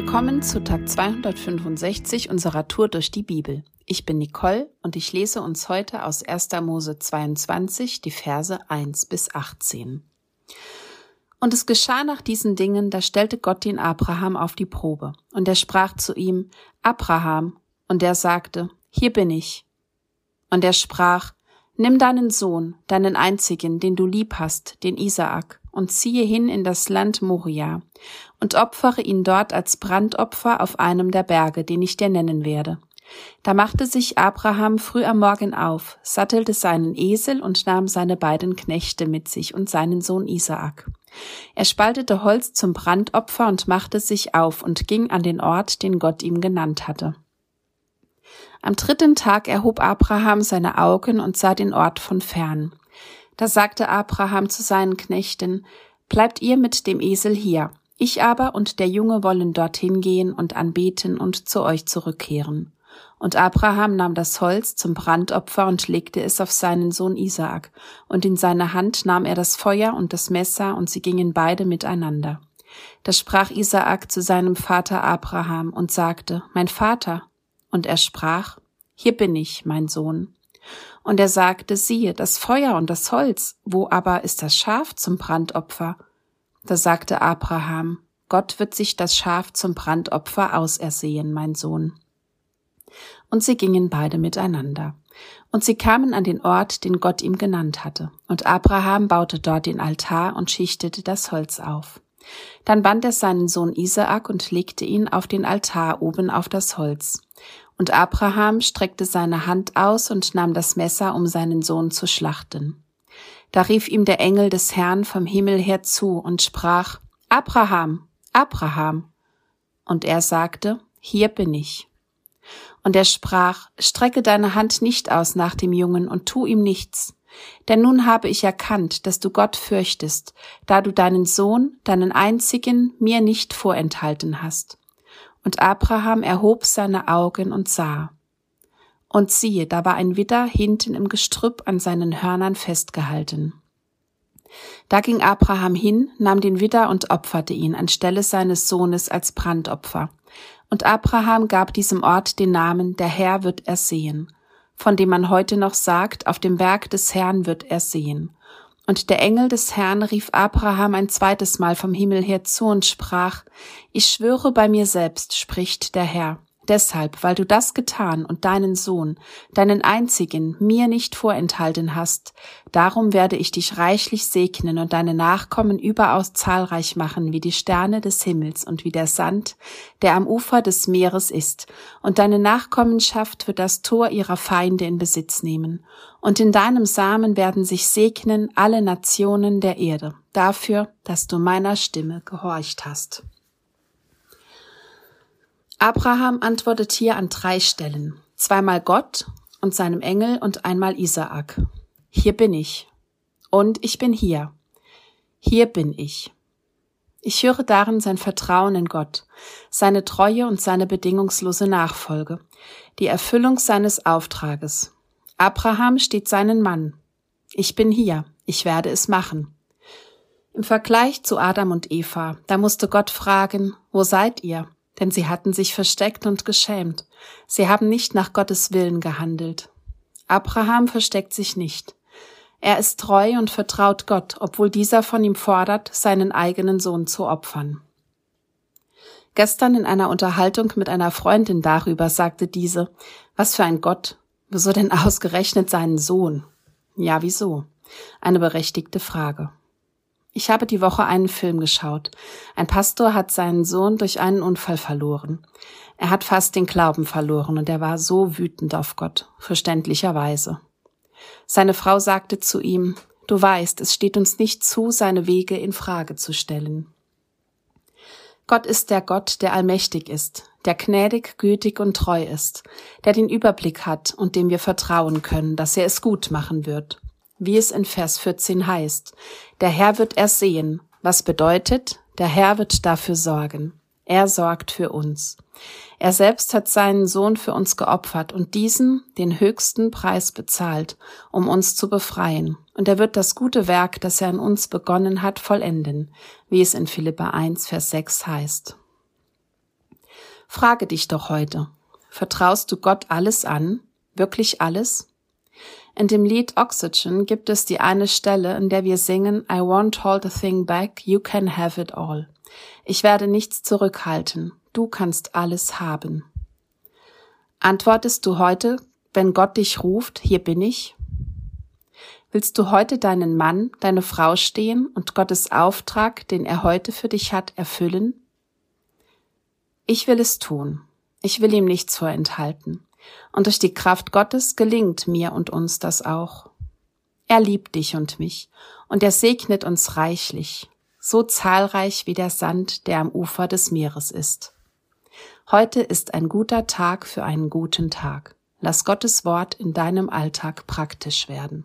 Willkommen zu Tag 265 unserer Tour durch die Bibel. Ich bin Nicole und ich lese uns heute aus 1. Mose 22 die Verse 1 bis 18. Und es geschah nach diesen Dingen, da stellte Gott den Abraham auf die Probe. Und er sprach zu ihm, Abraham. Und er sagte, Hier bin ich. Und er sprach, Nimm deinen Sohn, deinen einzigen, den du lieb hast, den Isaak, und ziehe hin in das Land Moria, und opfere ihn dort als Brandopfer auf einem der Berge, den ich dir nennen werde. Da machte sich Abraham früh am Morgen auf, sattelte seinen Esel und nahm seine beiden Knechte mit sich und seinen Sohn Isaak. Er spaltete Holz zum Brandopfer und machte sich auf und ging an den Ort, den Gott ihm genannt hatte. Am dritten Tag erhob Abraham seine Augen und sah den Ort von fern. Da sagte Abraham zu seinen Knechten, Bleibt ihr mit dem Esel hier, ich aber und der Junge wollen dorthin gehen und anbeten und zu euch zurückkehren. Und Abraham nahm das Holz zum Brandopfer und legte es auf seinen Sohn Isaak, und in seine Hand nahm er das Feuer und das Messer, und sie gingen beide miteinander. Da sprach Isaak zu seinem Vater Abraham und sagte, Mein Vater. Und er sprach, Hier bin ich, mein Sohn. Und er sagte, siehe, das Feuer und das Holz, wo aber ist das Schaf zum Brandopfer? Da sagte Abraham, Gott wird sich das Schaf zum Brandopfer ausersehen, mein Sohn. Und sie gingen beide miteinander. Und sie kamen an den Ort, den Gott ihm genannt hatte. Und Abraham baute dort den Altar und schichtete das Holz auf. Dann band er seinen Sohn Isaak und legte ihn auf den Altar oben auf das Holz. Und Abraham streckte seine Hand aus und nahm das Messer, um seinen Sohn zu schlachten. Da rief ihm der Engel des Herrn vom Himmel her zu und sprach, Abraham, Abraham. Und er sagte, Hier bin ich. Und er sprach, Strecke deine Hand nicht aus nach dem Jungen und tu ihm nichts. Denn nun habe ich erkannt, dass du Gott fürchtest, da du deinen Sohn, deinen einzigen, mir nicht vorenthalten hast. Und Abraham erhob seine Augen und sah. Und siehe, da war ein Widder hinten im Gestrüpp an seinen Hörnern festgehalten. Da ging Abraham hin, nahm den Widder und opferte ihn anstelle seines Sohnes als Brandopfer. Und Abraham gab diesem Ort den Namen, der Herr wird er sehen, von dem man heute noch sagt, auf dem Berg des Herrn wird er sehen. Und der Engel des Herrn rief Abraham ein zweites Mal vom Himmel her zu und sprach, Ich schwöre bei mir selbst, spricht der Herr, Deshalb, weil du das getan und deinen Sohn, deinen einzigen, mir nicht vorenthalten hast, darum werde ich dich reichlich segnen und deine Nachkommen überaus zahlreich machen wie die Sterne des Himmels und wie der Sand, der am Ufer des Meeres ist, und deine Nachkommenschaft wird das Tor ihrer Feinde in Besitz nehmen, und in deinem Samen werden sich segnen alle Nationen der Erde, dafür, dass du meiner Stimme gehorcht hast. Abraham antwortet hier an drei Stellen. Zweimal Gott und seinem Engel und einmal Isaak. Hier bin ich. Und ich bin hier. Hier bin ich. Ich höre darin sein Vertrauen in Gott, seine Treue und seine bedingungslose Nachfolge, die Erfüllung seines Auftrages. Abraham steht seinen Mann. Ich bin hier, ich werde es machen. Im Vergleich zu Adam und Eva, da musste Gott fragen, wo seid ihr? Denn sie hatten sich versteckt und geschämt. Sie haben nicht nach Gottes Willen gehandelt. Abraham versteckt sich nicht. Er ist treu und vertraut Gott, obwohl dieser von ihm fordert, seinen eigenen Sohn zu opfern. Gestern in einer Unterhaltung mit einer Freundin darüber sagte diese, was für ein Gott, wieso denn ausgerechnet seinen Sohn? Ja, wieso? Eine berechtigte Frage. Ich habe die Woche einen Film geschaut. Ein Pastor hat seinen Sohn durch einen Unfall verloren. Er hat fast den Glauben verloren und er war so wütend auf Gott, verständlicherweise. Seine Frau sagte zu ihm, Du weißt, es steht uns nicht zu, seine Wege in Frage zu stellen. Gott ist der Gott, der allmächtig ist, der gnädig, gütig und treu ist, der den Überblick hat und dem wir vertrauen können, dass er es gut machen wird wie es in Vers 14 heißt. Der Herr wird ersehen, was bedeutet, der Herr wird dafür sorgen. Er sorgt für uns. Er selbst hat seinen Sohn für uns geopfert und diesen den höchsten Preis bezahlt, um uns zu befreien. Und er wird das gute Werk, das er in uns begonnen hat, vollenden, wie es in Philippa 1, Vers 6 heißt. Frage dich doch heute, vertraust du Gott alles an? Wirklich alles? In dem Lied Oxygen gibt es die eine Stelle, in der wir singen I won't hold a thing back, you can have it all. Ich werde nichts zurückhalten, du kannst alles haben. Antwortest du heute, wenn Gott dich ruft, hier bin ich? Willst du heute deinen Mann, deine Frau stehen und Gottes Auftrag, den er heute für dich hat, erfüllen? Ich will es tun. Ich will ihm nichts vorenthalten. Und durch die Kraft Gottes gelingt mir und uns das auch. Er liebt dich und mich, und er segnet uns reichlich, so zahlreich wie der Sand, der am Ufer des Meeres ist. Heute ist ein guter Tag für einen guten Tag. Lass Gottes Wort in deinem Alltag praktisch werden.